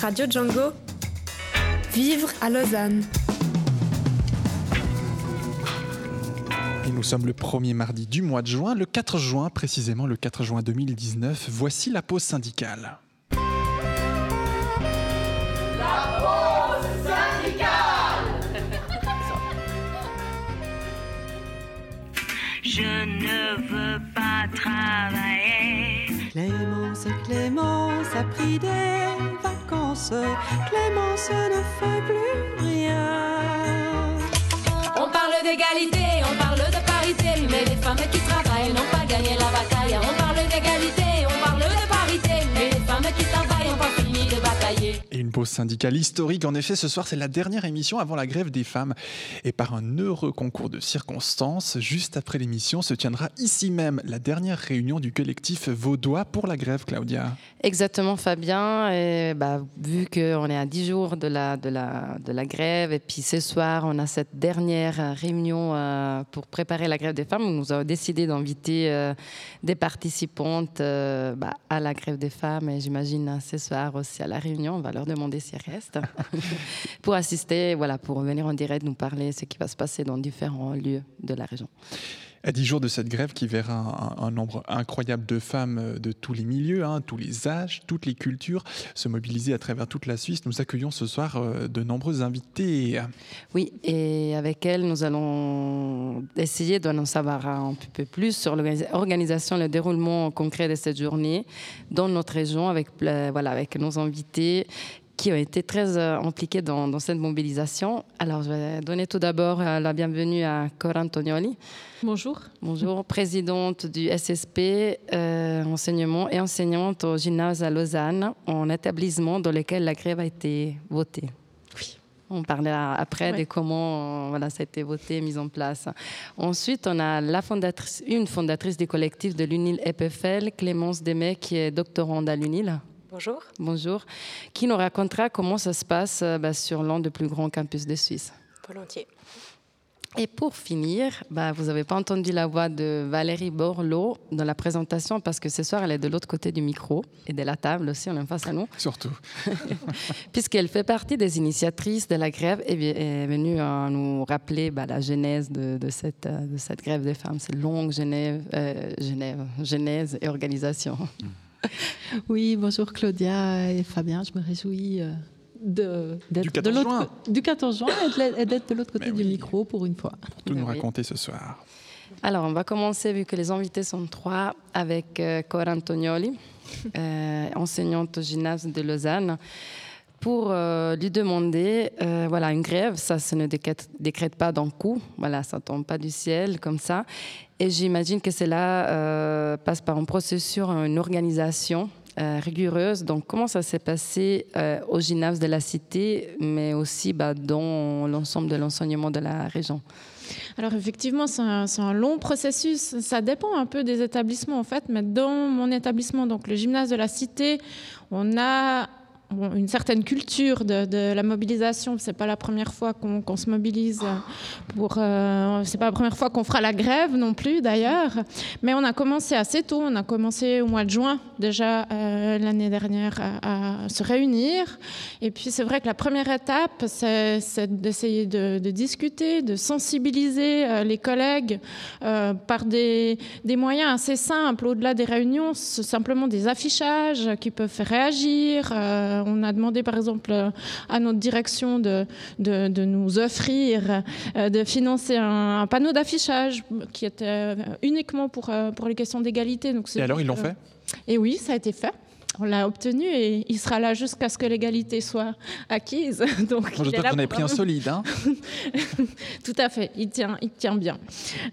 Radio Django. Vivre à Lausanne. Et nous sommes le premier mardi du mois de juin, le 4 juin, précisément le 4 juin 2019. Voici la pause syndicale. La pause syndicale Je ne veux pas travailler. Clémence, Clémence a pris des vacances. Clémence ne fait plus rien. On parle d'égalité, on parle de parité, mais les femmes qui travaillent n'ont pas gagné la bataille. On parle d'égalité, pause syndicale historique. En effet, ce soir, c'est la dernière émission avant la grève des femmes. Et par un heureux concours de circonstances, juste après l'émission, se tiendra ici même la dernière réunion du collectif vaudois pour la grève, Claudia. Exactement, Fabien. Et bah, vu qu'on est à 10 jours de la, grève, et puis ce soir, on a cette dernière réunion euh, pour préparer la grève des femmes, nous avons décidé d'inviter euh, des participantes euh, bah, à la grève des femmes, et j'imagine ce soir aussi à la réunion. On va leur demander s'ils restent pour assister, voilà, pour venir en direct nous parler de ce qui va se passer dans différents lieux de la région. À dix jours de cette grève qui verra un, nombre incroyable de femmes de tous les milieux, hein, tous les âges, toutes les cultures se mobiliser à travers toute la Suisse, nous accueillons ce soir euh, de nombreux invités. Oui, et avec elles, nous allons essayer d'en savoir un peu plus sur l'organisation, le déroulement concret de cette journée dans notre région avec, voilà, avec nos invités qui ont été très euh, impliqués dans, cette mobilisation. Alors, je vais donner tout d'abord euh, la bienvenue à Cora Antonioli. Bonjour. Bonjour, présidente du SSP, euh, enseignement et enseignante au gymnase à Lausanne, en établissement dans lequel la grève a été votée. Oui. On parlera après de comment voilà, ça a été voté, mis en place. Ensuite, on a la fondatrice, une fondatrice du collectif de l'UNIL EPFL, Clémence Demet, qui est doctorante à l'UNIL. Bonjour. Bonjour. Qui nous racontera comment ça se passe bah, sur l'un des plus grands campus de Suisse. Volontiers. Et pour finir, bah, vous n'avez pas entendu la voix de Valérie Borloo dans la présentation parce que ce soir, elle est de l'autre côté du micro et de la table aussi, on est face à nous. Surtout. Puisqu'elle fait partie des initiatrices de la grève et est venue euh, nous rappeler bah, la genèse de, de, cette, de cette grève des femmes, cette longue Genève, euh, Genève, genèse et organisation. Oui, bonjour Claudia et Fabien, je me réjouis de, du 14 de juin, du 14 juin et d'être de l'autre côté oui. du micro pour une fois. Pour tout nous oui. raconter ce soir. Alors, on va commencer, vu que les invités sont trois, avec euh, Cora Antonioli, euh, enseignante au gymnase de Lausanne, pour euh, lui demander, euh, voilà, une grève, ça, ça ne décrète, décrète pas d'un coup, voilà, ça tombe pas du ciel comme ça. Et j'imagine que cela euh, passe par un processus, une organisation euh, rigoureuse. Donc, comment ça s'est passé euh, au gymnase de la cité, mais aussi bah, dans l'ensemble de l'enseignement de la région? Alors effectivement, c'est un, un, long processus. Ça dépend un peu des établissements en fait, mais dans mon établissement, donc le gymnase de la cité, on a Une certaine culture de, la mobilisation. C'est pas la première fois qu'on qu se mobilise pour. Euh, c'est pas la première fois qu'on fera la grève non plus d'ailleurs. Mais on a commencé assez tôt. On a commencé au mois de juin déjà euh, l'année dernière à, se réunir. Et puis c'est vrai que la première étape, c'est d'essayer de, discuter, de sensibiliser euh, les collègues euh, par des, moyens assez simples. Au-delà des réunions, simplement des affichages qui peuvent faire réagir. On a demandé par exemple à notre direction de, de, de nous offrir, euh, de financer un, un panneau d'affichage qui était uniquement pour, euh, pour les questions d'égalité. Et alors ils l'ont fait? Et oui, ça a été fait on l'a obtenu et il sera là jusqu'à ce que l'égalité soit acquise. Donc, J'espère que vous avez pris un solide. Hein Tout à fait, il tient, il tient bien.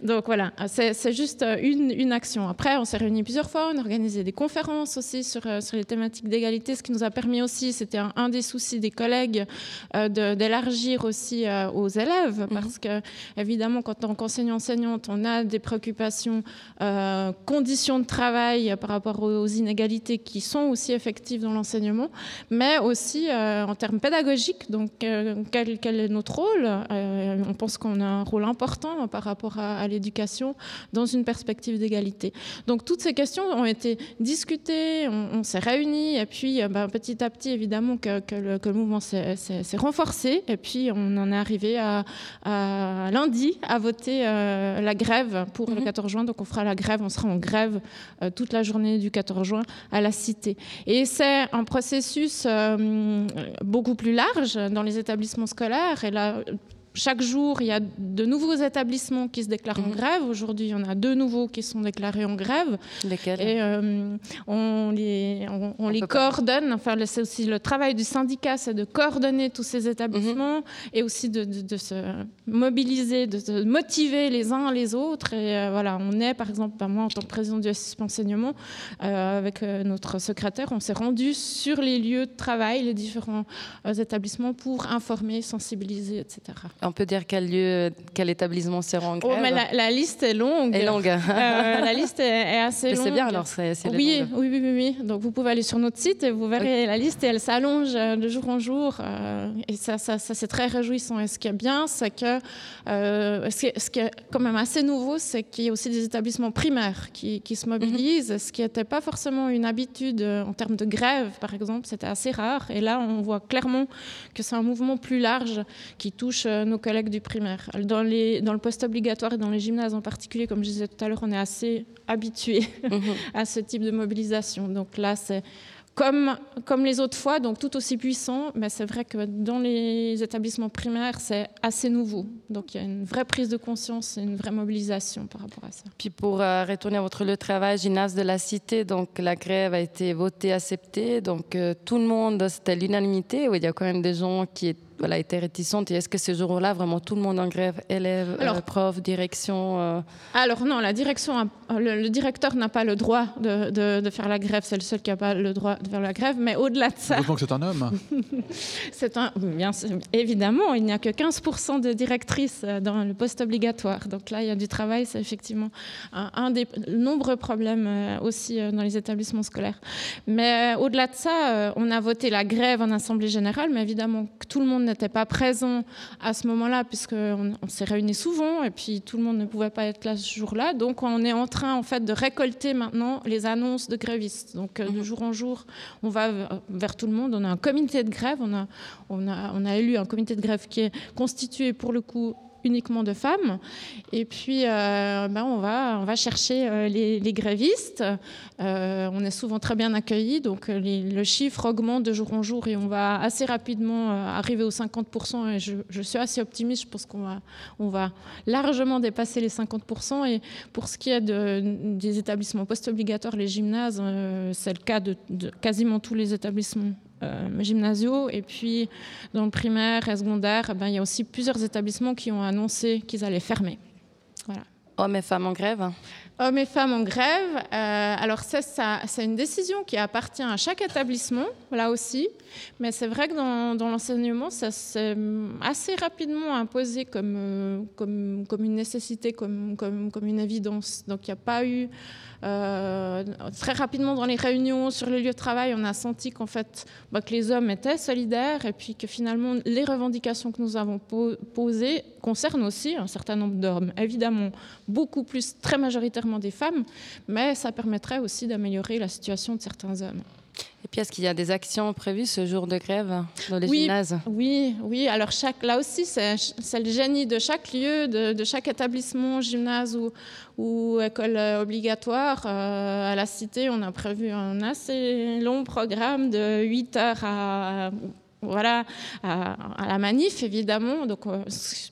Donc voilà, c'est juste une, une, action. Après, on s'est réunis plusieurs fois, on a organisé des conférences aussi sur, sur les thématiques d'égalité, ce qui nous a permis aussi, c'était un, un, des soucis des collègues, euh, d'élargir aussi euh, aux élèves, parce que évidemment, quand on enseigne enseignante, on a des préoccupations, euh, conditions de travail par rapport aux, aux inégalités qui sont aussi effective dans l'enseignement, mais aussi en termes pédagogiques. Donc, quel, quel, est notre rôle On pense qu'on a un rôle important par rapport à, l'éducation dans une perspective d'égalité. Donc, toutes ces questions ont été discutées, on, s'est réunis, et puis ben, petit à petit, évidemment, que, que, le, que le, mouvement s'est renforcé, et puis on en est arrivé à, à lundi à voter la grève pour le 14 mhm. juin. Donc, on fera la grève, on sera en grève euh, toute la journée du 14 juin à la Cité. Et c'est un processus euh, beaucoup plus large dans les établissements scolaires. Chaque jour, il y a de nouveaux établissements qui se déclarent en mhm. grève. Aujourd'hui, il y en a deux nouveaux qui sont déclarés en grève. Lesquels? Et euh, on les, on, les coordonne. Enfin, c'est aussi le travail du syndicat, c'est de coordonner tous ces établissements mhm. et aussi de, de, se mobiliser, de se motiver les uns les autres. Et euh, voilà, on est, par exemple, bah, moi, en tant que président du SISP enseignement, euh, avec notre secrétaire, on s'est rendu sur les lieux de travail, les différents établissements pour informer, sensibiliser, etc. On peut dire quel lieu, quel établissement sera en grève oh, mais la, liste est longue. Est longue. Euh, la liste est, assez longue. C'est bien alors, c'est oui, oui, oui, oui, Donc vous pouvez aller sur notre site et vous verrez la liste et elle s'allonge euh, de jour en jour. Euh, et ça, ça, ça c'est très réjouissant. Et ce qui est bien, c'est que ce, qui est, quand même assez nouveau, c'est qu'il y a aussi des établissements primaires qui, qui se mobilisent, mhm. ce qui n'était pas forcément une habitude en termes de grève, par exemple. C'était assez rare. Et là, on voit clairement que c'est un mouvement plus large qui touche nos collègues du primaire. Dans, les, dans le post-obligatoire et dans les gymnases en particulier, comme je disais tout à l'heure, on est assez habitué mhm. à ce type de mobilisation. Donc là, c'est comme, comme les autres fois, donc tout aussi puissant, mais c'est vrai que dans les établissements primaires, c'est assez nouveau. Donc il y a une vraie prise de conscience et une vraie mobilisation par rapport à ça. Puis pour euh, retourner à votre lieu de travail, gymnase de la Cité, donc la grève a été votée, acceptée, donc euh, tout le monde, c'était l'unanimité, il y a quand même des gens qui étaient voilà, était réticente. Et est-ce que ce jour-là, vraiment tout le monde en grève, élèves, euh, profs, direction euh Alors non, la direction, le, directeur n'a pas le droit de, de, faire la grève. C'est le seul qui n'a pas le droit de faire la grève. Mais au-delà de ça... que c'est un homme. c'est un... Bien, évidemment, il n'y a que 15% de directrices euh, dans le poste obligatoire. Donc là, il y a du travail. C'est effectivement un, des nombreux problèmes aussi dans les établissements scolaires. Mais au-delà de ça, on a voté la grève en Assemblée générale. Mais évidemment, tout le monde n'était pas présent à ce moment-là, puisqu'on on, s'est réunis souvent et puis tout le monde ne pouvait pas être là ce jour-là. Donc on est en train en fait de récolter maintenant les annonces de grévistes. Donc euh, de mhm. jour en jour, on va vers tout le monde. On a un comité de grève, on a, on a, on a élu un comité de grève qui est constitué pour le coup uniquement de femmes. Et puis, euh, ben on, va, on va chercher euh, les, grévistes. Euh, on est souvent très bien accueillis, donc le chiffre augmente de jour en jour et on va assez rapidement arriver aux 50%. Et je, suis assez optimiste, je pense qu'on va, on va largement dépasser les 50%. Et pour ce qui est de, des établissements post-obligatoires, les gymnases, c'est le cas de, quasiment tous les établissements euh, gymnasiaux. Et puis, dans le primaire et secondaire, eh ben, il y a aussi plusieurs établissements qui ont annoncé qu'ils allaient fermer. Voilà. Hommes et femmes en grève Hommes et femmes en grève. Euh, alors ça, c'est une décision qui appartient à chaque établissement, là aussi. Mais c'est vrai que dans, l'enseignement, ça s'est assez rapidement imposé comme, euh, comme, comme une nécessité, comme, comme, comme une évidence. Donc il n'y a pas eu euh, très rapidement dans les réunions sur les lieux de travail, on a senti qu'en fait, bah, que les hommes étaient solidaires et puis que finalement les revendications que nous avons posées concernent aussi un certain nombre d'hommes. Évidemment, beaucoup plus, très majoritairement des femmes, mais ça permettrait aussi d'améliorer la situation de certains hommes. Et puis, est-ce qu'il y a des actions prévues ce jour de grève dans les oui, gymnases? Oui, oui. Alors, chaque, là aussi, c'est le génie de chaque lieu, de, chaque établissement, gymnase ou, ou école obligatoire. Euh, à la Cité, on a prévu un assez long programme de 8 heures à, voilà, à, à la manif, évidemment. Donc, euh,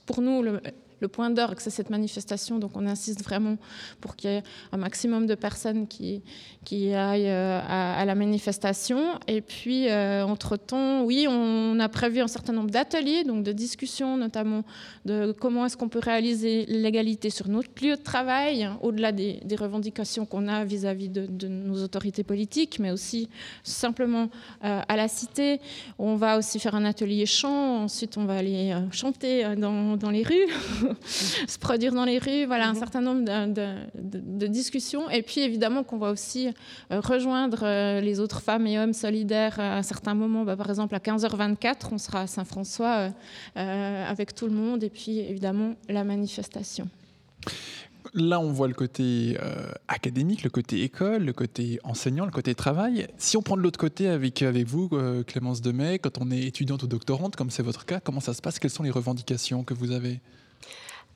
pour nous, le, le point d'orgue, c'est cette manifestation. Donc on insiste vraiment pour qu'il y ait un maximum de personnes qui, qui aillent euh, à, la manifestation. Et puis, euh, entre-temps, oui, on a prévu un certain nombre d'ateliers, donc de discussions, notamment de comment est-ce qu'on peut réaliser l'égalité sur notre lieu de travail, au-delà des, revendications qu'on a vis-à-vis de, nos autorités politiques, mais aussi simplement euh, à la cité. On va aussi faire un atelier chant, ensuite on va aller chanter dans, dans les rues. se produire dans les rues. Voilà, un Mhm. certain nombre de, de- de- de discussions. Et puis, évidemment, qu'on va aussi euh, rejoindre euh, les autres femmes et hommes solidaires à un certain moment. Bah, par exemple, à 15h24, on sera à Saint-François euh, euh, avec tout le monde. Et puis, évidemment, la manifestation. Là, on voit le côté euh, académique, le côté école, le côté enseignant, le côté travail. Si on prend de l'autre côté avec, avec vous, euh, Clémence Demey, quand on est étudiante ou doctorante, comme c'est votre cas, comment ça se passe? Quelles sont les revendications que vous avez?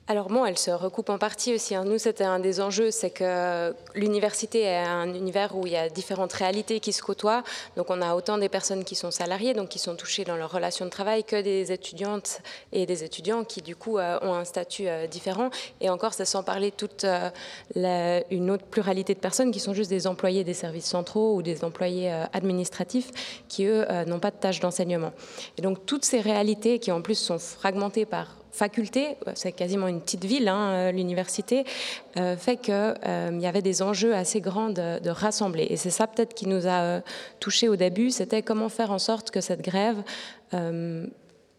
Alors bon, elle se recoupe en partie aussi. hein. Nous, c'était un des enjeux, c'est que l'université est un univers où il y a différentes réalités qui se côtoient. Donc on a autant des personnes qui sont salariées, donc qui sont touchées dans leur relation de travail, que des étudiantes et des étudiants qui du coup euh, ont un statut euh, différent. Et encore, c'est sans parler toute euh, une autre pluralité de personnes qui sont juste des employés des services centraux ou des employés administratifs qui, eux, n'ont pas de tâche d'enseignement. Et donc toutes ces réalités qui en plus sont fragmentées par faculté, c'est quasiment une petite ville, hein, euh, l'université, euh, fait qu'il y avait des enjeux assez grands de, rassembler. Et c'est ça peut-être qui nous a euh, touchés au début, c'était comment faire en sorte que cette grève euh,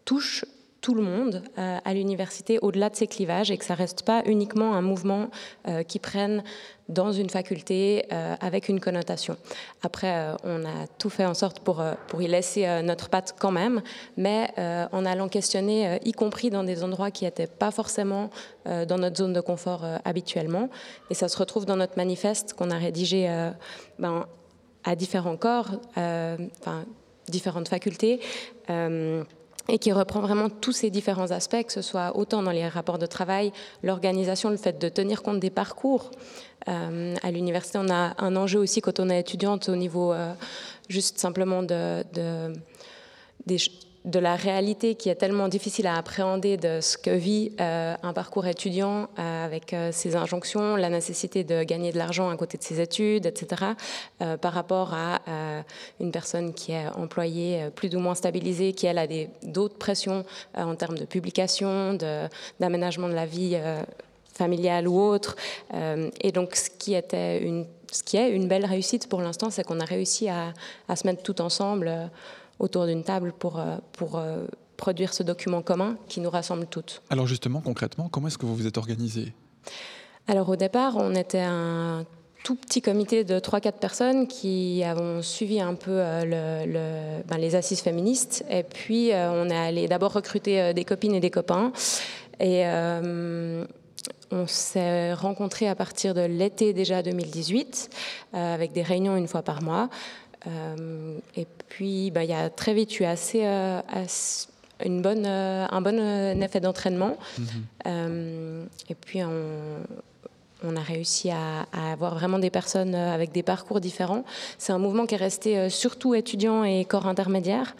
touche tout le monde euh, à l'université au-delà de ces clivages et que ça reste pas uniquement un mouvement euh, qui prenne dans une faculté euh, avec une connotation. Après, on a tout fait en sorte pour, pour y laisser notre patte quand même, mais en allant questionner, y compris dans des endroits qui n'étaient pas forcément dans notre zone de confort habituellement. Et ça se retrouve dans notre manifeste qu'on a rédigé ben, à différents corps, enfin, différentes facultés. Et qui reprend vraiment tous ces différents aspects, que ce soit autant dans les rapports de travail, l'organisation, le fait de tenir compte des parcours. Euh, à l'université, on a un enjeu aussi quand on est étudiante au niveau euh, juste simplement de, de, des de la réalité qui est tellement difficile à appréhender de ce que vit euh, un parcours étudiant euh, avec euh, ses injonctions, la nécessité de gagner de l'argent à côté de ses études, etc., par rapport à une personne qui est employée plus ou moins stabilisée, qui elle a d'autres pressions en termes de publication, d'aménagement de, la vie familiale ou autre. Et donc, ce qui était une ce qui est une belle réussite pour l'instant, c'est qu'on a réussi à, se mettre tout ensemble autour d'une table pour, euh, pour euh, produire ce document commun qui nous rassemble toutes. Alors justement, concrètement, comment est-ce que vous vous êtes organisé? Alors au départ, on était un tout petit comité de 3-4 personnes qui avons suivi un peu euh, le- le- ben, les assises féministes. Et puis, on est allé d'abord recruter des copines et des copains. Et euh, on s'est rencontrés à partir de l'été déjà 2018, euh, avec des réunions une fois par mois. Euh, et puis, ben, il y a très vite eu assez, euh, assez- une bonne, euh, un bon effet d'entraînement. Euh, et puis, on, on a réussi à, à avoir vraiment des personnes avec des parcours différents. C'est un mouvement qui est resté surtout étudiant et corps intermédiaire.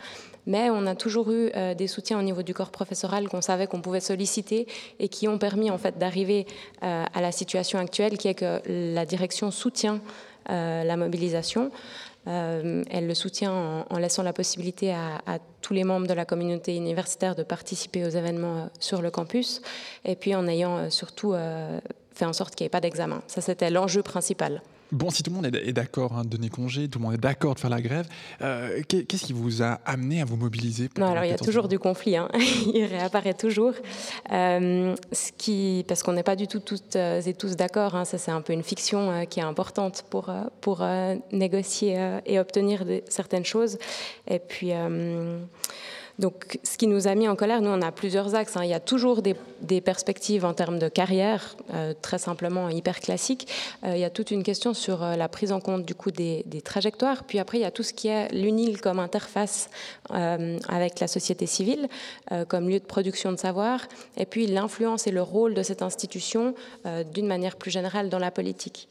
Mais on a toujours eu des soutiens au niveau du corps professoral qu'on savait qu'on pouvait solliciter et qui ont permis en fait d'arriver à la situation actuelle qui est que la direction soutient la mobilisation. Euh, elle le soutient en, laissant la possibilité à, à tous les membres de la communauté universitaire de participer aux événements euh, sur le campus et puis en ayant euh, surtout fait en sorte qu'il n'y ait pas d'examen. Ça, c'était l'enjeu principal. Bon, si tout le monde est d'accord hein, de donner congé, tout le monde est d'accord de faire la grève, euh, qu'est- qu'est-ce qui vous a amené à vous mobiliser pour Non, alors il y a toujours du conflit, hein. il réapparaît toujours. Euh, ce qui, parce qu'on n'est pas du tout toutes euh, et tous d'accord, hein. ça c'est un peu une fiction euh, qui est importante pour, pour négocier et obtenir certaines choses. Et puis. Donc, ce qui nous a mis en colère, nous, on a plusieurs axes. hein. Il y a toujours des, perspectives en termes de carrière, euh, très simplement hyper classiques. Euh, il y a toute une question sur euh, la prise en compte du coup des, trajectoires. Puis après, il y a tout ce qui est l'UNIL comme interface avec la société civile, comme lieu de production de savoir. Et puis l'influence et le rôle de cette institution d'une manière plus générale dans la politique.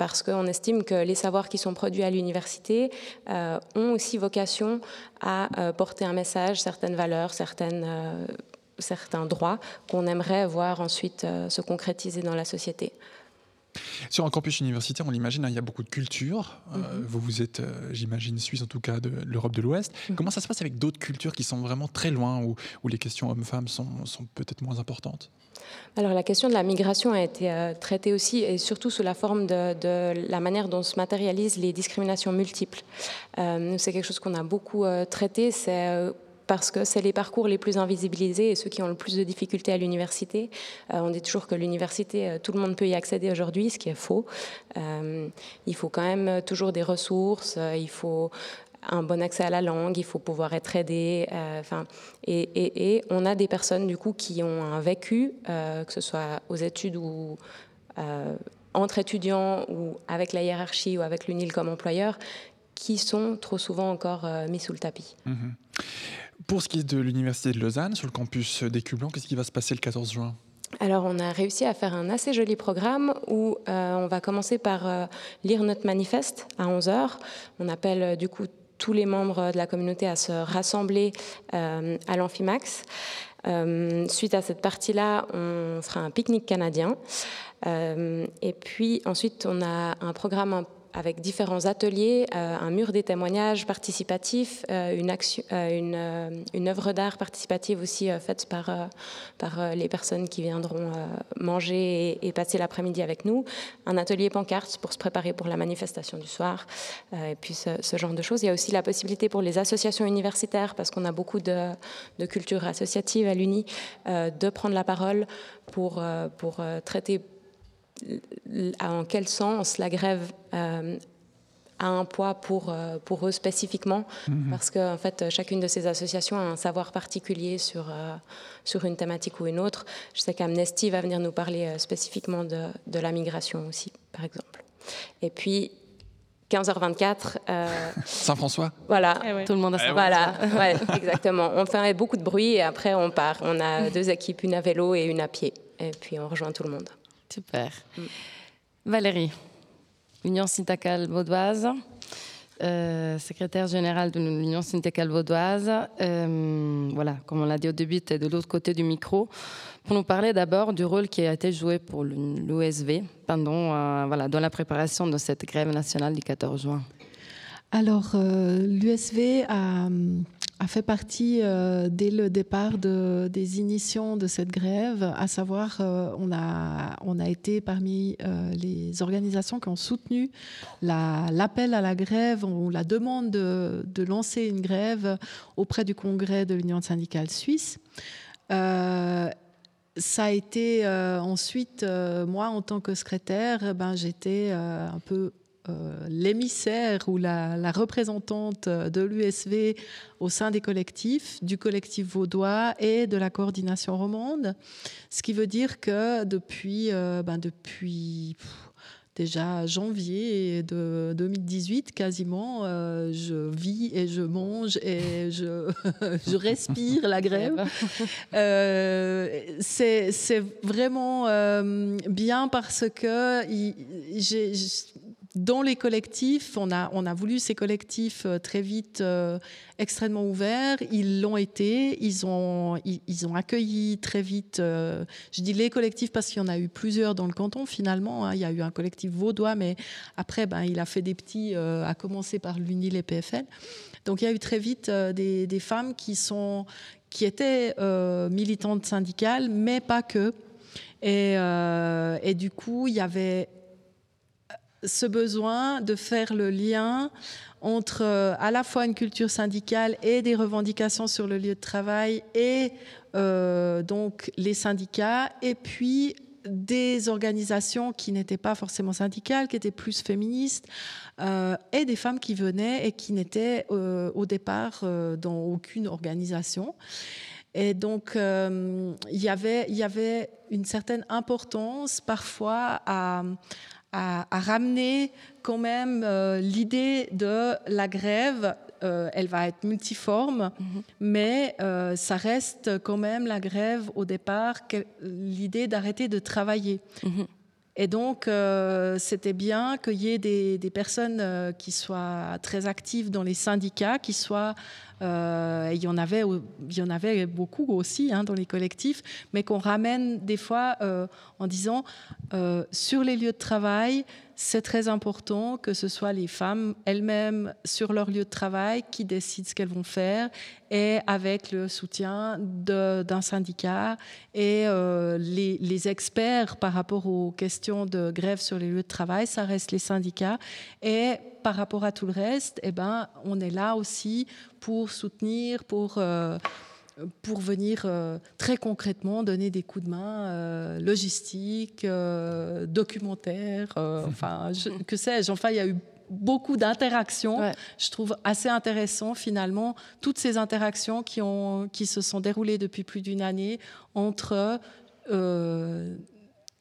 Parce qu'on estime que les savoirs qui sont produits à l'université euh, ont aussi vocation à euh, porter un message, certaines valeurs, certaines, euh, certains droits qu'on aimerait voir ensuite se concrétiser dans la société. Sur un campus universitaire, on l'imagine, hein, il y a beaucoup de cultures. Euh, Mhm. vous, vous êtes, euh, j'imagine, suisse en tout cas, de l'Europe de l'Ouest. Mhm. Comment ça se passe avec d'autres cultures qui sont vraiment très loin, où, où les questions hommes-femmes sont, sont peut-être moins importantes? Alors la question de la migration a été euh, traitée aussi, et surtout sous la forme de, de la manière dont se matérialisent les discriminations multiples. Euh, c'est quelque chose qu'on a beaucoup euh, traité. C'est parce que c'est les parcours les plus invisibilisés et ceux qui ont le plus de difficultés à l'université. on dit toujours que l'université, tout le monde peut y accéder aujourd'hui, ce qui est faux. il faut quand même toujours des ressources, il faut un bon accès à la langue, il faut pouvoir être aidé. Euh, et, on a des personnes du coup qui ont un vécu, euh, que ce soit aux études ou euh, entre étudiants ou avec la hiérarchie ou avec l'UNIL comme employeur, qui sont trop souvent encore mis sous le tapis. Mhm. Pour ce qui est de l'Université de Lausanne, sur le campus d'Écublanc, qu'est-ce qui va se passer le 14 juin? Alors, on a réussi à faire un assez joli programme où on va commencer par lire notre manifeste à 11h. On appelle du coup tous les membres de la communauté à se rassembler euh, à l'Amphimax. Euh, suite à cette partie-là, on fera un pique-nique canadien. Euh, et puis ensuite, on a un programme un avec différents ateliers, euh, un mur des témoignages participatifs, euh, euh, une, œuvre d'art participative aussi faite par, par les personnes qui viendront manger et, passer l'après-midi avec nous, un atelier pancarte pour se préparer pour la manifestation du soir, et puis ce, genre de choses. Il y a aussi la possibilité pour les associations universitaires, parce qu'on a beaucoup de, de culture associative à l'UNI, de prendre la parole pour, pour traiter en quel sens la grève euh, a un poids pour, euh, pour eux spécifiquement, mhm. parce qu'en en fait, chacune de ces associations a un savoir particulier sur, euh, sur une thématique ou une autre. Je sais qu'Amnesty va venir nous parler spécifiquement de, de, la migration aussi, par exemple. Et puis, 15h24. Saint-François? Voilà. Eh Tout le monde a sa Voilà, ouais, exactement. On fait beaucoup de bruit et après on part. On a deux équipes, une à vélo et une à pied. Et puis on rejoint tout le monde. Super. Mm. Valérie, Union syndicale vaudoise, euh, secrétaire générale de l'Union syndicale vaudoise. Euh, voilà, comme on l'a dit au début, tu es de l'autre côté du micro pour nous parler d'abord du rôle qui a été joué pour l'USV pendant, euh, voilà, dans la préparation de cette grève nationale du 14 juin. Alors, l'USV a a fait partie euh, dès le départ de, des initiations de cette grève, à savoir euh, on, a, on a été parmi euh, les organisations qui ont soutenu l'appel à la grève ou la demande de, de, lancer une grève auprès du congrès de l'Union syndicale suisse. ça a été ensuite, moi en tant que secrétaire, ben, j'étais un peu euh, l'émissaire ou la, représentante de l'USV au sein des collectifs, du collectif vaudois et de la coordination romande. Ce qui veut dire que depuis, euh, ben depuis déjà janvier de 2018, quasiment, euh, je vis et je mange et je, je respire la grève. c'est vraiment bien parce que j'ai dans les collectifs, on a, voulu ces collectifs euh, très vite euh, extrêmement ouverts. Ils l'ont été. Ils ont, accueilli très vite. Euh, je dis les collectifs parce qu'il y en a eu plusieurs dans le canton finalement. Hein. Il y a eu un collectif vaudois, mais après, ben, il a fait des petits, à commencer par l'UNIL et PFL. Donc il y a eu très vite des, femmes qui, étaient militantes syndicales, mais pas que. Et du coup, il y avait ce besoin de faire le lien entre euh, à la fois une culture syndicale et des revendications sur le lieu de travail et euh, donc les syndicats et puis des organisations qui n'étaient pas forcément syndicales, qui étaient plus féministes, euh, et des femmes qui venaient et qui n'étaient au départ dans aucune organisation. Et donc, il, y avait, y avait une certaine importance parfois à, à, ramener quand même euh, l'idée de la grève. Euh, elle va être multiforme, mhm. mais euh, ça reste quand même la grève au départ, l'idée d'arrêter de travailler. Mhm. Et donc, c'était bien qu'il y ait des, des personnes qui soient très actives dans les syndicats, qui soient euh, il, y en avait, il y en avait beaucoup aussi hein, dans les collectifs, mais qu'on ramène des fois euh, en disant euh, sur les lieux de travail, c'est très important que ce soit les femmes elles-mêmes sur leur lieu de travail qui décident ce qu'elles vont faire et avec le soutien d'un syndicat et les, les, experts par rapport aux questions de grève sur les lieux de travail, ça reste les syndicats. Et par rapport à tout le reste, eh ben, on est là aussi pour soutenir, pour... Euh, pour venir euh, très concrètement donner des coups de main euh, logistiques, euh, documentaires, enfin, que sais-je. Enfin, il y a eu beaucoup d'interactions. Je trouve assez intéressant finalement toutes ces interactions qui, ont, qui se sont déroulées depuis plus d'une année entre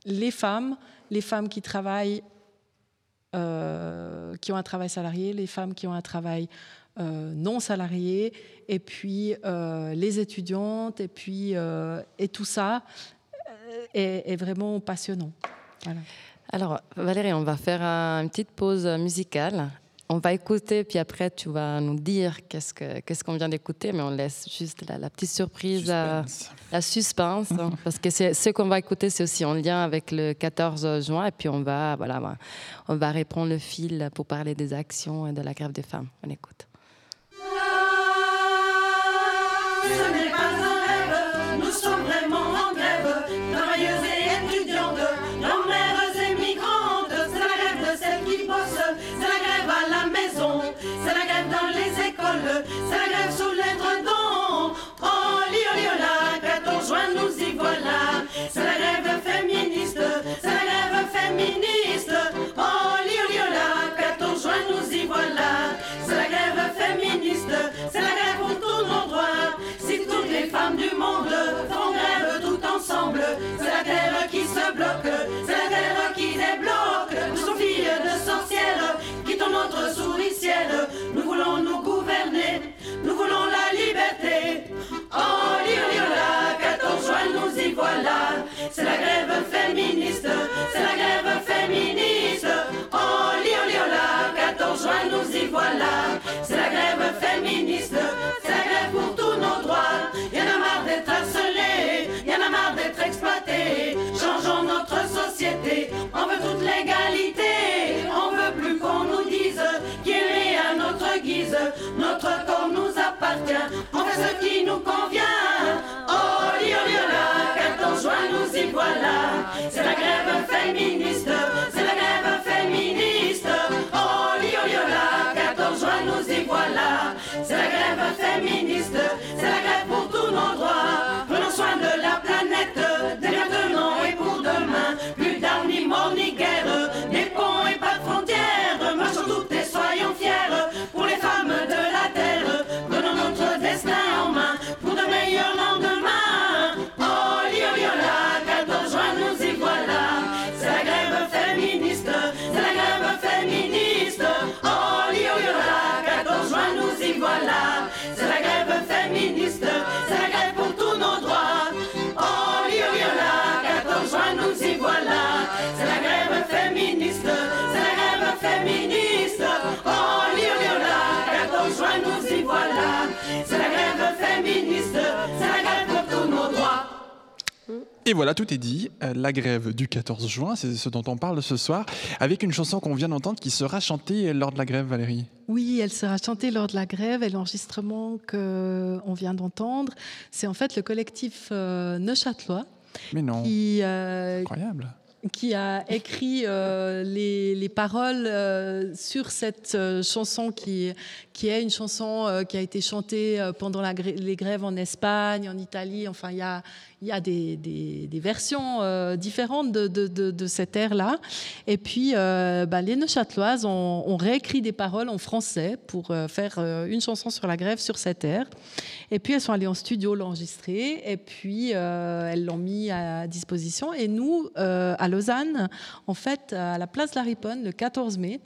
les femmes, les femmes qui travaillent, qui ont un travail salarié, les femmes qui ont un travail euh, non salariés, et puis euh, les étudiantes, et puis euh, et tout ça est, vraiment passionnant. Alors Valérie, on va faire une petite pause musicale. On va écouter, puis après tu vas nous dire qu'est-ce qu'on qu'est-ce qu'on vient d'écouter, mais on laisse juste la, petite surprise, la suspense, parce que ce qu'on va écouter, c'est aussi en lien avec le 14 juin, et puis on va, voilà, on va reprendre le fil pour parler des actions et de la grève des femmes. On écoute. Voulons la liberté. Oh, la 14 juin, nous y voilà. C'est la grève féministe, c'est la grève féministe. Oh, la 14 juin, nous y voilà. C'est la grève féministe, c'est la grève pour tous nos droits. Y en a marre d'être harcelés, y en a marre d'être exploités. Changeons notre société, on veut toute l'égalité. On veut plus qu'on nous dise qu'il est à notre guise. Notre corps nous on fait ce qui nous convient. Oh, la 14 juin, nous y voilà. C'est la grève féministe, c'est la grève féministe. Oh, la 14 juin, nous y voilà. C'est la grève féministe, c'est la grève pour tous nos droits. Et voilà, tout est dit. Euh, La grève du 14 juin, c'est ce dont on parle ce soir, avec une chanson qu'on vient d'entendre qui sera chantée lors de la grève, Valérie. Oui, elle sera chantée lors de la grève et l'enregistrement qu'on vient d'entendre, c'est en fait le collectif euh, Neuchâtelois. Mais non. Qui, euh, Incroyable qui a écrit euh, les, les, paroles euh, sur cette euh, chanson qui, qui est une chanson qui a été chantée pendant la, les grèves en Espagne, en Italie. Enfin, il y a, y a des, versions euh, différentes de, de, de, de cette air-là. Et puis, bah, les Neuchâteloises ont, réécrit des paroles en français pour faire une chanson sur la grève sur cette air. Et puis, elles sont allées en studio l'enregistrer. Et puis, elles l'ont mis à disposition. Et nous, à Lausanne, en fait, à la place de la Riponne, le 14 mai,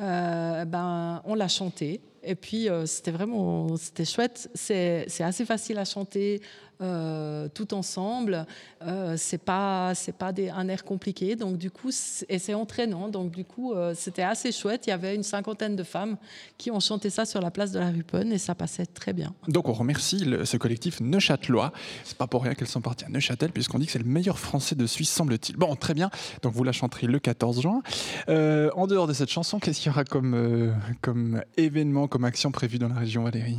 euh, ben, on l'a chanté. Et puis, euh, c'était vraiment c'était chouette. C'est assez facile à chanter euh, tout ensemble, euh, c'est pas c'est pas un air compliqué. Donc du coup, et c'est entraînant. Donc du coup, euh, c'était assez chouette. Il y avait une cinquantaine de femmes qui ont chanté ça sur la place de la Ruponne et ça passait très bien. Donc on remercie ce collectif Neuchâtelois. C'est pas pour rien qu'elles sont parties à Neuchâtel, puisqu'on dit que c'est le meilleur français de Suisse, semble-t-il. Bon, très bien. Donc vous la chanterez le 14 juin. Euh, en dehors de cette chanson, qu'est-ce qu'il y aura comme, comme événement, comme action prévue dans la région, Valérie?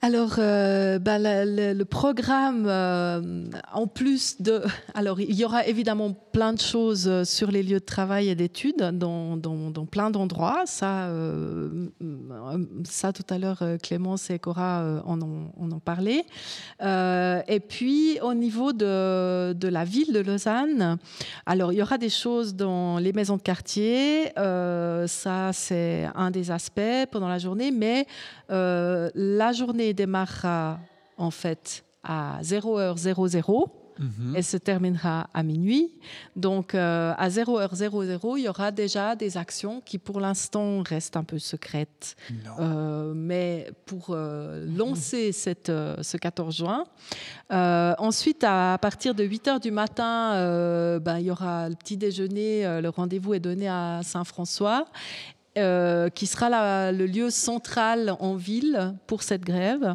Alors, euh, la- le, programme, euh, en plus de... Alors, il y aura évidemment plein de choses euh, sur les lieux de travail et d'études dans, dans- plein d'endroits. Ça, ça, tout à l'heure, Clémence et Cora en ont, parlé. Et puis, au niveau de, de la ville de Lausanne, alors, il y aura des choses dans les maisons de quartier. ça, c'est un des aspects pendant la journée. Mais la journée démarrera en fait à 0h00 et se terminera à minuit. Donc euh, à 0h00, il y aura déjà des actions qui pour l'instant restent un peu secrètes. Euh, mais pour euh, lancer cette, euh, ce 14 juin. Ensuite, à partir de 8 h du matin, ben, il y aura le petit déjeuner. le rendez-vous est donné à Saint-François. Euh, qui sera le lieu central en ville pour cette grève.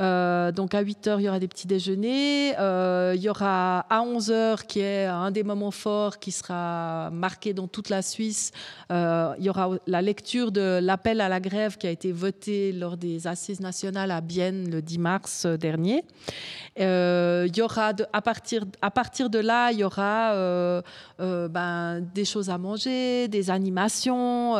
Euh, donc à 8 heures, il y aura des petits déjeuners. Euh, il y aura à 11 heures, qui est un des moments forts qui sera marqué dans toute la Suisse, il y aura la lecture de l'appel à la grève qui a été voté lors des assises nationales à Bienne le 10 mars dernier. Il y aura à, partir, à partir de là, il y aura ben, des choses à manger, des animations,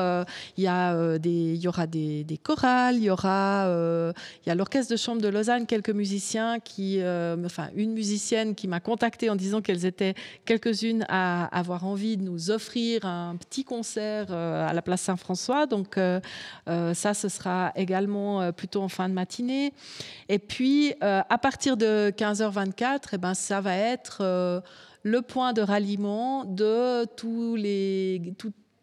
il, y a, euh, il y aura des, chorales, il y aura euh, il l'orchestre de chambre de Lausanne, quelques musiciens qui, euh, enfin une musicienne qui m'a contacté en disant qu'elles étaient quelques-unes à avoir envie de nous offrir un petit concert à la place Saint-François. Donc ça, ce sera également plutôt en fin de matinée. Et puis à partir de 15h24, eh ben, ça va être le point de ralliement de tous les,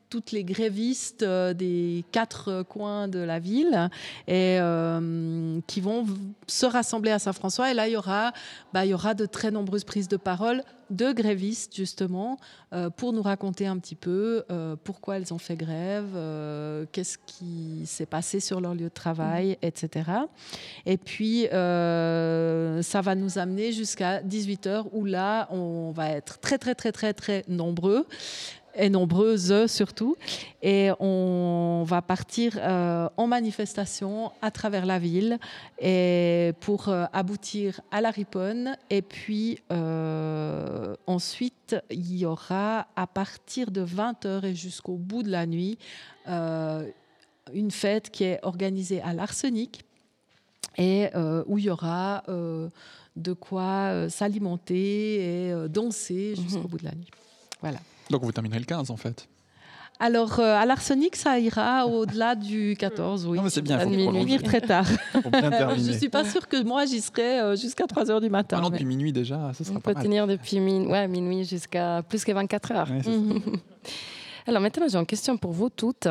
toutes les grévistes euh, des quatre euh, coins de la ville et euh, qui vont se rassembler à Saint-François. Et là, il y aura, bah, il y aura de très nombreuses prises de parole de grévistes, justement, euh, pour nous raconter un petit peu euh, pourquoi elles ont fait grève, qu'est-ce qui s'est passé sur leur lieu de travail, etc. Et puis, ça va nous amener jusqu'à 18h, où là, on va être très, très, très, très, très nombreux et nombreuses surtout. Et on va partir euh, en manifestation à travers la ville et pour euh, aboutir à la Riponne. Et puis euh, ensuite, il y aura à partir de 20h et jusqu'au bout de la nuit une fête qui est organisée à l'Arsenic et où il y aura de quoi s'alimenter et danser jusqu'au bout de la nuit. Voilà. Donc vous terminerez le 15 en fait. Alors, euh, à l'arsenic, ça ira au-delà du 14, oui. Non, mais c'est bien, faut minuit, prolonger. très tard. Faut bien terminer. Je suis pas sûre que moi, j'y serai euh, jusqu'à 3 heures du matin. Ah non, mais- depuis minuit déjà, ce sera On pas peut mal. tenir depuis min- ouais, minuit jusqu'à plus que 24 heures. Ouais. Alors maintenant, j'ai une question pour vous toutes.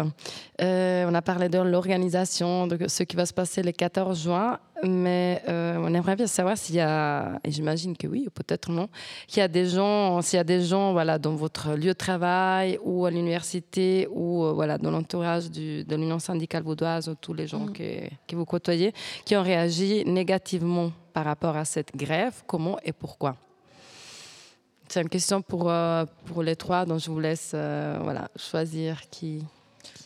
Euh, on a parlé de l'organisation, de ce qui va se passer le 14 juin, mais euh, on aimerait bien savoir s'il y a, et j'imagine que oui, ou peut-être non, qu'il y a des gens, s'il y a des gens, voilà, dans votre lieu de travail ou à l'université ou euh, voilà, dans l'entourage de l'Union syndicale vaudoise ou tous les gens que, que vous côtoyez, qui ont réagi négativement par rapport à cette grève, comment et pourquoi? C'est une question pour, euh, pour les trois, donc je vous laisse euh, voilà, choisir qui.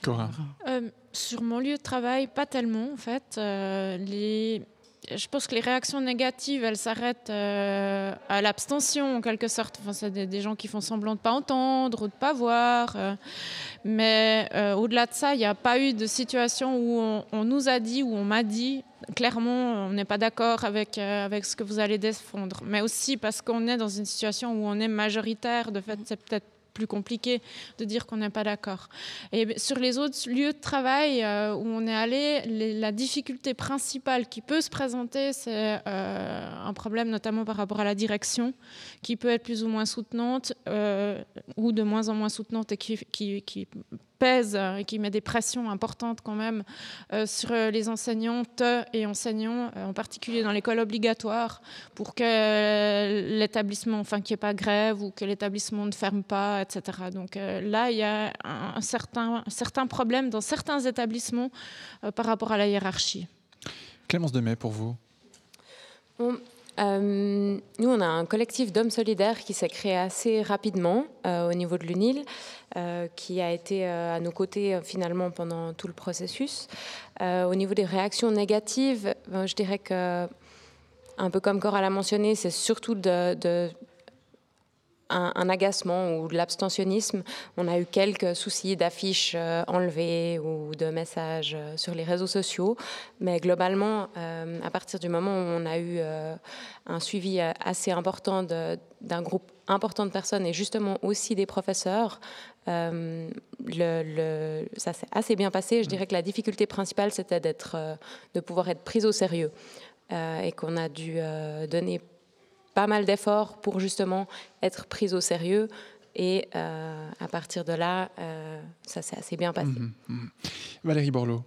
Cora. Euh, sur mon lieu de travail, pas tellement en fait. Euh, les... Je pense que les réactions négatives, elles s'arrêtent euh, à l'abstention en quelque sorte. Enfin, c'est des, des gens qui font semblant de pas entendre ou de pas voir. euh. Mais euh, au-delà de ça, il n'y a pas eu de situation où on, on nous a dit, où on m'a dit clairement, on n'est pas d'accord avec, euh, avec ce que vous allez défendre. Mais aussi parce qu'on est dans une situation où on est majoritaire. De fait, c'est peut-être plus compliqué de dire qu'on n'est pas d'accord. Et sur les autres lieux de travail euh, où on est allé, les- la difficulté principale qui peut se présenter, c'est euh, un problème notamment par rapport à la direction, qui peut être plus ou moins soutenante euh, ou de moins en moins soutenante et qui, qui, qui pèse euh, et qui met des pressions importantes quand même euh, sur les enseignantes et enseignants, euh, en particulier dans l'école obligatoire, pour que l'établissement, enfin qu'il n'y ait pas grève ou que l'établissement ne ferme pas, etc. Donc là, il y a un, un certain, un certain problème dans certains établissements par rapport à la hiérarchie. Clémence Demet, pour vous Bon, euh, nous, on a un collectif d'hommes solidaires qui s'est créé assez rapidement euh, au niveau de l'UNIL, euh, qui a été à nos côtés finalement pendant tout le processus. Au niveau des réactions négatives, ben, je dirais que, un peu comme Cora l'a mentionné, c'est surtout de un, un agacement ou de l'abstentionnisme. On a eu quelques soucis d'affiches euh, enlevées ou de messages euh, sur les réseaux sociaux, mais globalement, euh, à partir du moment où on a eu un suivi assez important d'un groupe important de personnes et justement aussi des professeurs, le, le- ça s'est assez bien passé. Je dirais que la difficulté principale, c'était d'être, de pouvoir être prise au sérieux et qu'on a dû donner pas mal d'efforts pour justement être prise au sérieux. Et euh, à partir de là, euh, ça s'est assez bien passé. Mhm, mhm. Valérie Borloo.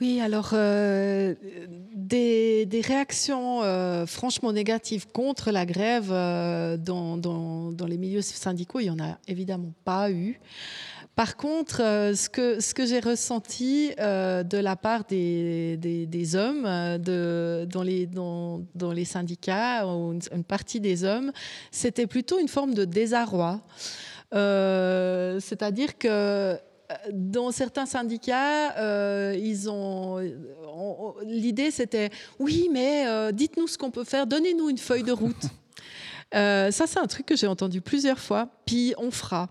Oui, alors euh, des, des réactions euh, franchement négatives contre la grève euh, dans, dans- dans les milieux syndicaux, il n'y en a évidemment pas eu. Par contre, euh, ce que, ce que j'ai ressenti euh, de la part des, des- des hommes euh, de, dans, les, dans, dans les syndicats, ou une, une partie des hommes, c'était plutôt une forme de désarroi. Euh, C'est-à-dire que dans certains syndicats, euh, ils ont, on- on- l'idée c'était oui, mais euh, dites-nous ce qu'on peut faire, donnez-nous une feuille de route. Ça, c'est un truc que j'ai entendu plusieurs fois. Puis on fera.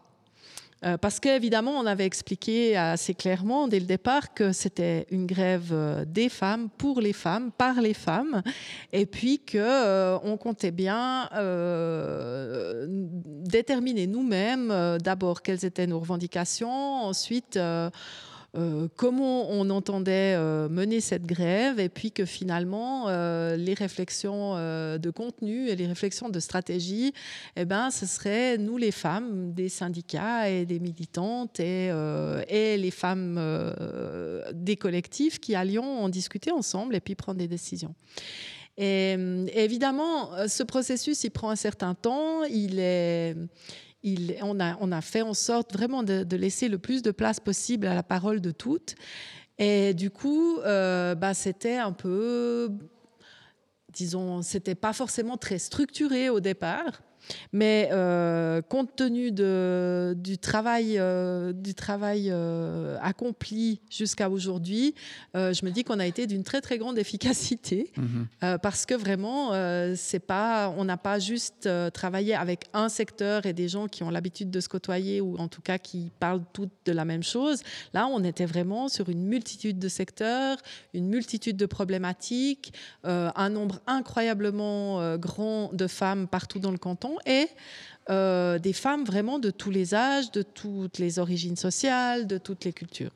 Euh, parce qu'évidemment, on avait expliqué assez clairement dès le départ que c'était une grève euh, des femmes, pour les femmes, par les femmes, et puis que euh, comptait bien déterminer nous-mêmes d'abord quelles étaient nos revendications, ensuite euh, comment on entendait euh, mener cette grève et puis que finalement euh, les réflexions de contenu et les réflexions de stratégie, eh ben, ce serait nous les femmes des syndicats et des militantes et, les femmes des collectifs qui allions en discuter ensemble et puis prendre des décisions. Et, évidemment, ce processus, il prend un certain temps. Il est, on, a, fait en sorte vraiment de, de laisser le plus de place possible à la parole de toutes. Et du coup, euh, bah, c'était un peu, disons, c'était pas forcément très structuré au départ. Mais euh, compte tenu de, du travail, euh, du travail euh, accompli jusqu'à aujourd'hui, je me dis qu'on a été d'une très très grande efficacité Mhm. parce que vraiment, c'est pas, on n'a pas juste travaillé avec un secteur et des gens qui ont l'habitude de se côtoyer ou en tout cas qui parlent toutes de la même chose. Là, on était vraiment sur une multitude de secteurs, une multitude de problématiques, un nombre incroyablement grand de femmes partout dans le canton et euh, des femmes vraiment de tous les âges, de toutes les origines sociales, de toutes les cultures.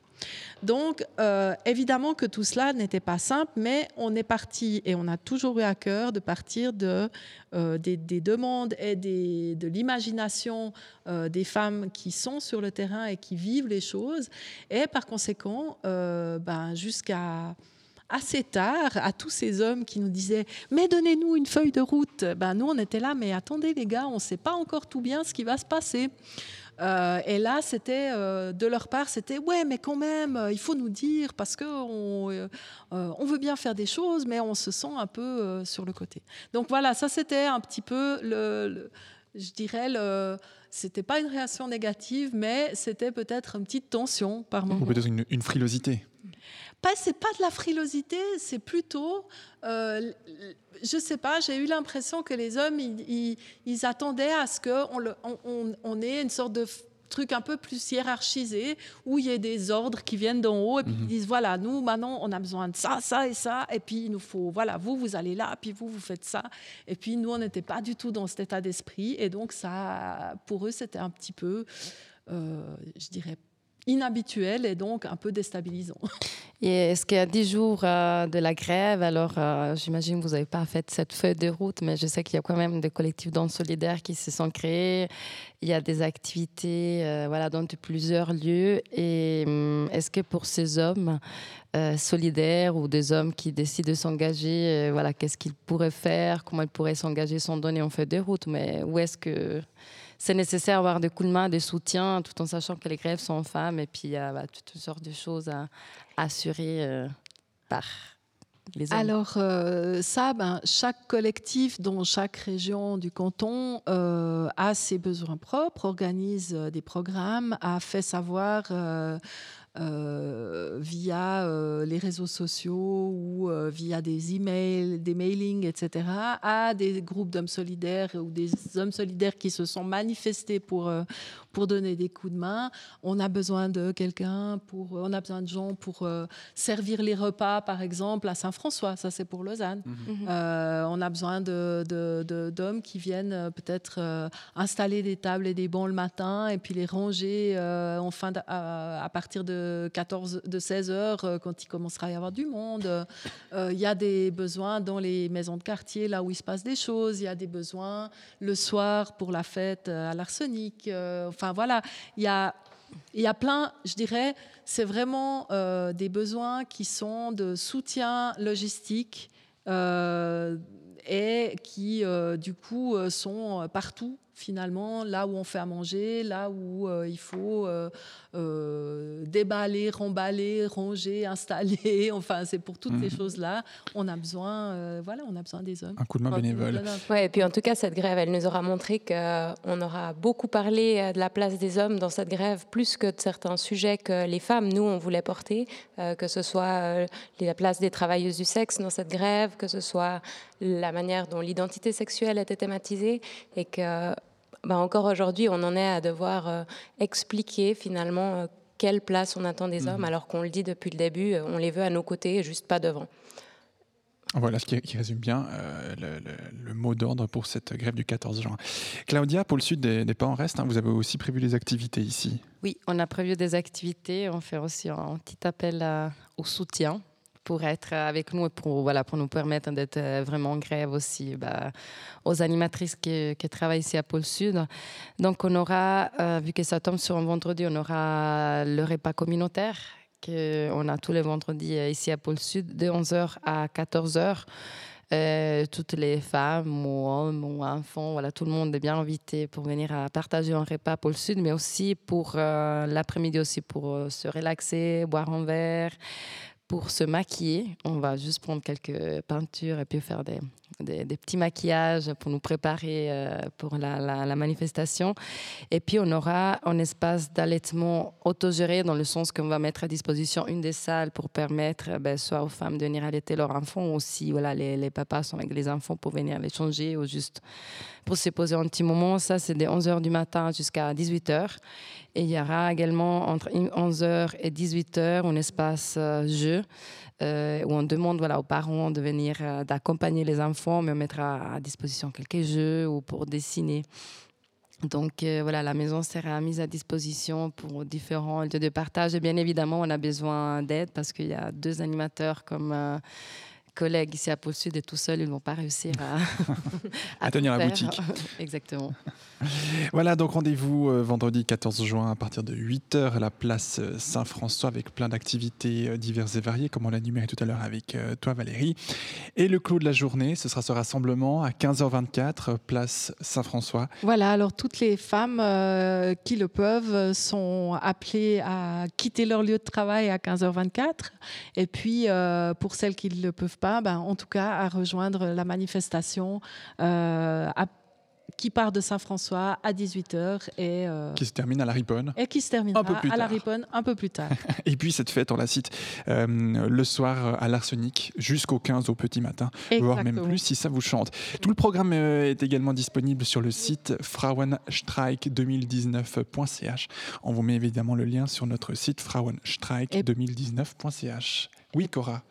Donc, euh, évidemment que tout cela n'était pas simple, mais on est parti et on a toujours eu à cœur de partir de, euh, des, des demandes et de l'imagination des femmes qui sont sur le terrain et qui vivent les choses. Et par conséquent, ben, jusqu'à assez tard à tous ces hommes qui nous disaient mais donnez-nous une feuille de route ben nous on était là mais attendez les gars on ne sait pas encore tout bien ce qui va se passer euh, et là, c'était euh, de leur part, c'était ouais, mais quand même, euh, il faut nous dire parce que on, on veut bien faire des choses, mais on se sent un peu sur le côté. Donc voilà, ça c'était un petit peu le, je dirais le, c'était pas une réaction négative, mais c'était peut-être une petite tension par moment. Ou peut-être une frilosité. C'est pas de la frilosité, c'est plutôt, euh, je sais pas, j'ai eu l'impression que les hommes, ils, ils- ils attendaient à ce qu'on on, on, on ait une sorte de truc un peu plus hiérarchisé, où il y ait des ordres qui viennent d'en haut et puis Mhm. ils disent, voilà, nous, maintenant, on a besoin de ça, ça et ça, et puis il nous faut, voilà, vous, vous allez là, puis vous, vous faites ça. Et puis nous, on n'était pas du tout dans cet état d'esprit, et donc ça, pour eux, c'était un petit peu, euh, je dirais, inhabituel et donc un peu déstabilisant. Et est-ce qu'il y a 10 jours euh, de la grève? Alors, euh, j'imagine que vous n'avez pas fait cette feuille de route, mais je sais qu'il y a quand même des collectifs dans solidaires qui se sont créés. Il y a des activités euh, voilà, dans plusieurs lieux. Et hum, est-ce que pour ces hommes solidaires ou des hommes qui décident de s'engager, voilà, qu'est-ce qu'ils pourraient faire? Comment ils pourraient s'engager sans donner en feuille de route? Mais où est-ce que c'est nécessaire d'avoir des coups de main, des soutiens, tout en sachant que les grèves sont femmes et puis il y a bah, toutes sortes de choses à assurer euh, par. Alors euh, ça, ben, chaque collectif dans chaque région du canton euh, a ses besoins propres, organise euh, des programmes, a fait savoir euh, euh, via euh, les réseaux sociaux ou euh, via des emails, des mailings, etc., à des groupes d'hommes solidaires ou des hommes solidaires qui se sont manifestés pour, euh, pour donner des coups de main. On a besoin de quelqu'un pour, on a besoin de gens pour euh, servir les repas, par exemple, à Saint-François. Ça, c'est pour Lausanne. Euh, on a besoin de- de- de- d'hommes qui viennent euh, peut-être euh, installer des tables et des bancs le matin et puis les ranger euh, en fin à partir de 14, de 16 heures euh, quand il commencera à y avoir du monde. Euh, Il y a des besoins dans les maisons de quartier, là où il se passe des choses. Il y a des besoins le soir pour la fête euh, à l'arsenic. Enfin voilà, il y a y a plein, je dirais, c'est vraiment des besoins qui sont de soutien logistique et qui, du coup, sont partout, finalement, là où on fait à manger, là où euh, il faut euh, euh, déballer, remballer, ranger, installer. Enfin, c'est pour toutes ces Mhm. choses-là. On a besoin, euh, voilà, on a besoin des hommes. Un coup de main bénévole. Ouais, et puis en tout cas, cette grève, elle nous aura montré qu'on aura beaucoup parlé de la place des hommes dans cette grève, plus que de certains sujets que les femmes, nous, on voulait porter, euh, que ce soit euh, la place des travailleuses du sexe dans cette grève, que ce soit la manière dont l'identité sexuelle était thématisée, et que, bah, encore aujourd'hui, on en est à devoir euh, expliquer finalement euh, quelle place on attend des hommes, alors qu'on le dit depuis le début, euh, on les veut à nos côtés, juste pas devant. Voilà ce qui, qui résume bien euh, le, le- le mot d'ordre pour cette grève du 14 juin. Claudia, pour le sud des, des pas en reste, hein, vous avez aussi prévu les activités ici. Oui, on a prévu des activités. On fait aussi un petit appel à- au soutien pour être avec nous et pour, voilà, pour nous permettre d'être euh, vraiment en grève aussi bah, aux animatrices qui, travaillent ici à Pôle Sud. Donc, on aura, euh, vu que ça tombe sur un vendredi, on aura le repas communautaire qu'on a tous les vendredis euh, ici à Pôle Sud de 11h à 14h. Euh, toutes les femmes ou hommes ou enfants, voilà, tout le monde est bien invité pour venir à partager un repas pour le Sud, mais aussi pour l'après-midi aussi pour se relaxer, boire un verre, pour se maquiller. On va juste prendre quelques peintures et puis faire des, des, des petits maquillages pour nous préparer euh, pour la, manifestation. Et puis on aura un espace d'allaitement autogéré dans le sens qu'on va mettre à disposition une des salles pour permettre ben, soit aux femmes de venir allaiter leurs enfants, ou aussi voilà, les, les papas sont avec les enfants pour venir les changer ou juste pour se poser un petit moment. Ça, c'est de 11h du matin jusqu'à 18h. Et il y aura également entre 11h et 18h un espace euh, jeu euh, où on demande voilà, aux parents de venir, euh, d'accompagner les enfants, mais on mettra à disposition quelques jeux ou pour dessiner. Donc euh, voilà, la maison sera mise à disposition pour différents lieux de partage. Et bien évidemment, on a besoin d'aide parce qu'il y a deux animateurs comme collègues ici à Pôle Sud et tout seuls, ils ne vont pas réussir à, À tenir tout la boutique. Exactement. Voilà, donc rendez-vous euh, vendredi 14 juin à partir de 8h à la place euh, Saint-François avec plein d'activités euh, diverses et variées, comme on l'a numéré tout à l'heure avec toi Valérie. Et le clou de la journée, ce sera ce rassemblement à 15h24, euh, place Saint-François. Voilà, alors toutes les femmes euh, qui le peuvent sont appelées à quitter leur lieu de travail à 15h24. Et puis, euh, pour celles qui ne le peuvent pas, ben, en tout cas, à rejoindre la manifestation euh, à- qui part de Saint-François à 18h et, euh, qui se termine à la Riponne. et qui se terminera Un peu plus à la tard. Riponne un peu plus tard. Et puis cette fête, on la cite euh, le soir à l'Arsenic jusqu'au 15 au petit matin, voire même Exactement. plus si ça vous chante. Tout le programme est également disponible sur le site frauenstreik2019.ch. On vous met évidemment le lien sur notre site frauenstreik2019.ch. Oui, Cora.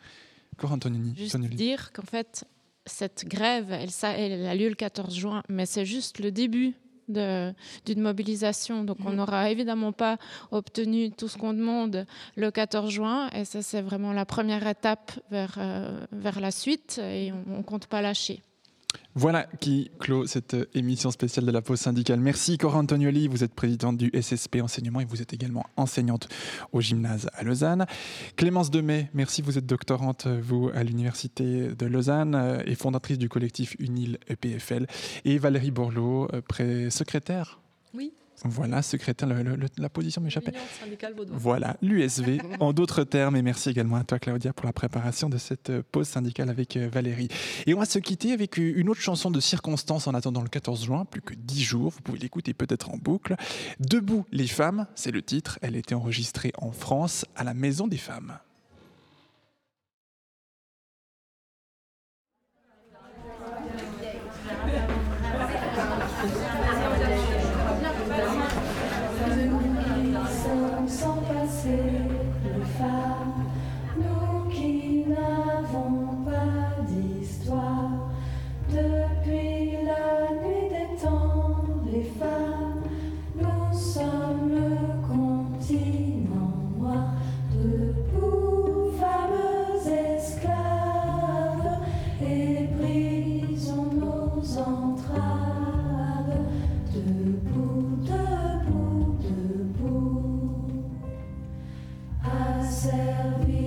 Cora Antonini. Juste Antonelli. dire qu'en fait, cette grève, elle, ça, elle a lieu le 14 juin, mais c'est juste le début d'une mobilisation. Donc on Mhm. n'aura évidemment pas obtenu tout ce qu'on demande le 14 juin. Et ça, c'est vraiment la première étape vers, euh, vers la suite. Et on ne compte pas lâcher. Voilà qui clôt cette émission spéciale de la pause syndicale. Merci Cora Antonioli, vous êtes présidente du SSP Enseignement et vous êtes également enseignante au gymnase à Lausanne. Clémence Demey, merci, vous êtes doctorante, vous, à l'Université de Lausanne euh, et fondatrice du collectif UNIL EPFL. Et Valérie Borloo, euh, secrétaire Oui. Voilà, secrétaire, le- le- le- la position m'échappait. Voilà, l'USV en d'autres termes. Et merci également à toi, Claudia, pour la préparation de cette euh, pause syndicale avec euh, Valérie. Et on va se quitter avec euh, une autre chanson de circonstance en attendant le 14 juin, plus que 10 jours. Vous pouvez l'écouter peut-être en boucle. Debout les femmes, c'est le titre. Elle a été enregistrée en France à la Maison des femmes. help me.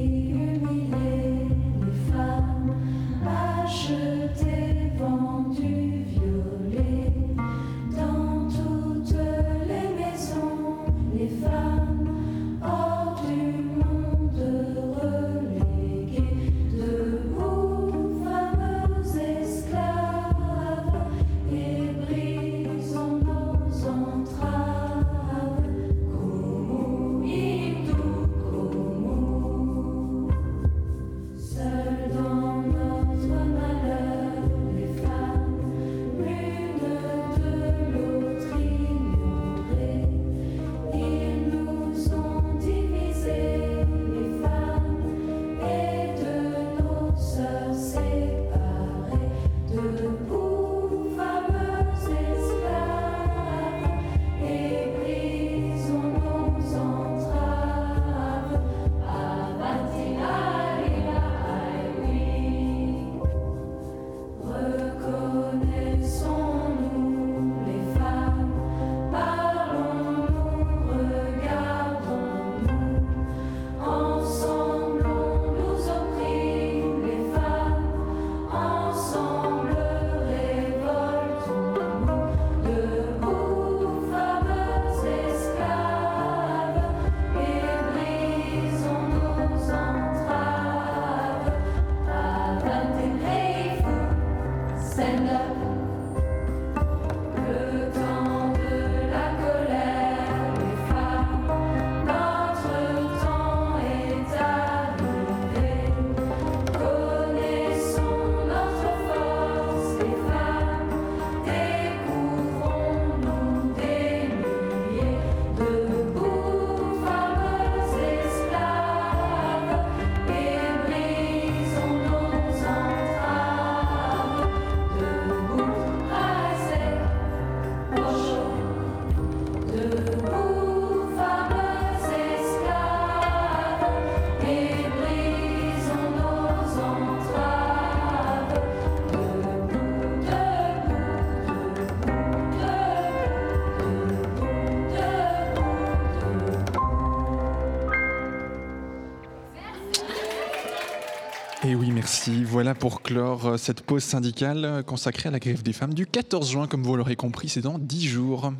Voilà pour clore euh, cette pause syndicale euh, consacrée à la grève des femmes du 14 juin. Comme vous l'aurez compris, c'est dans 10 jours.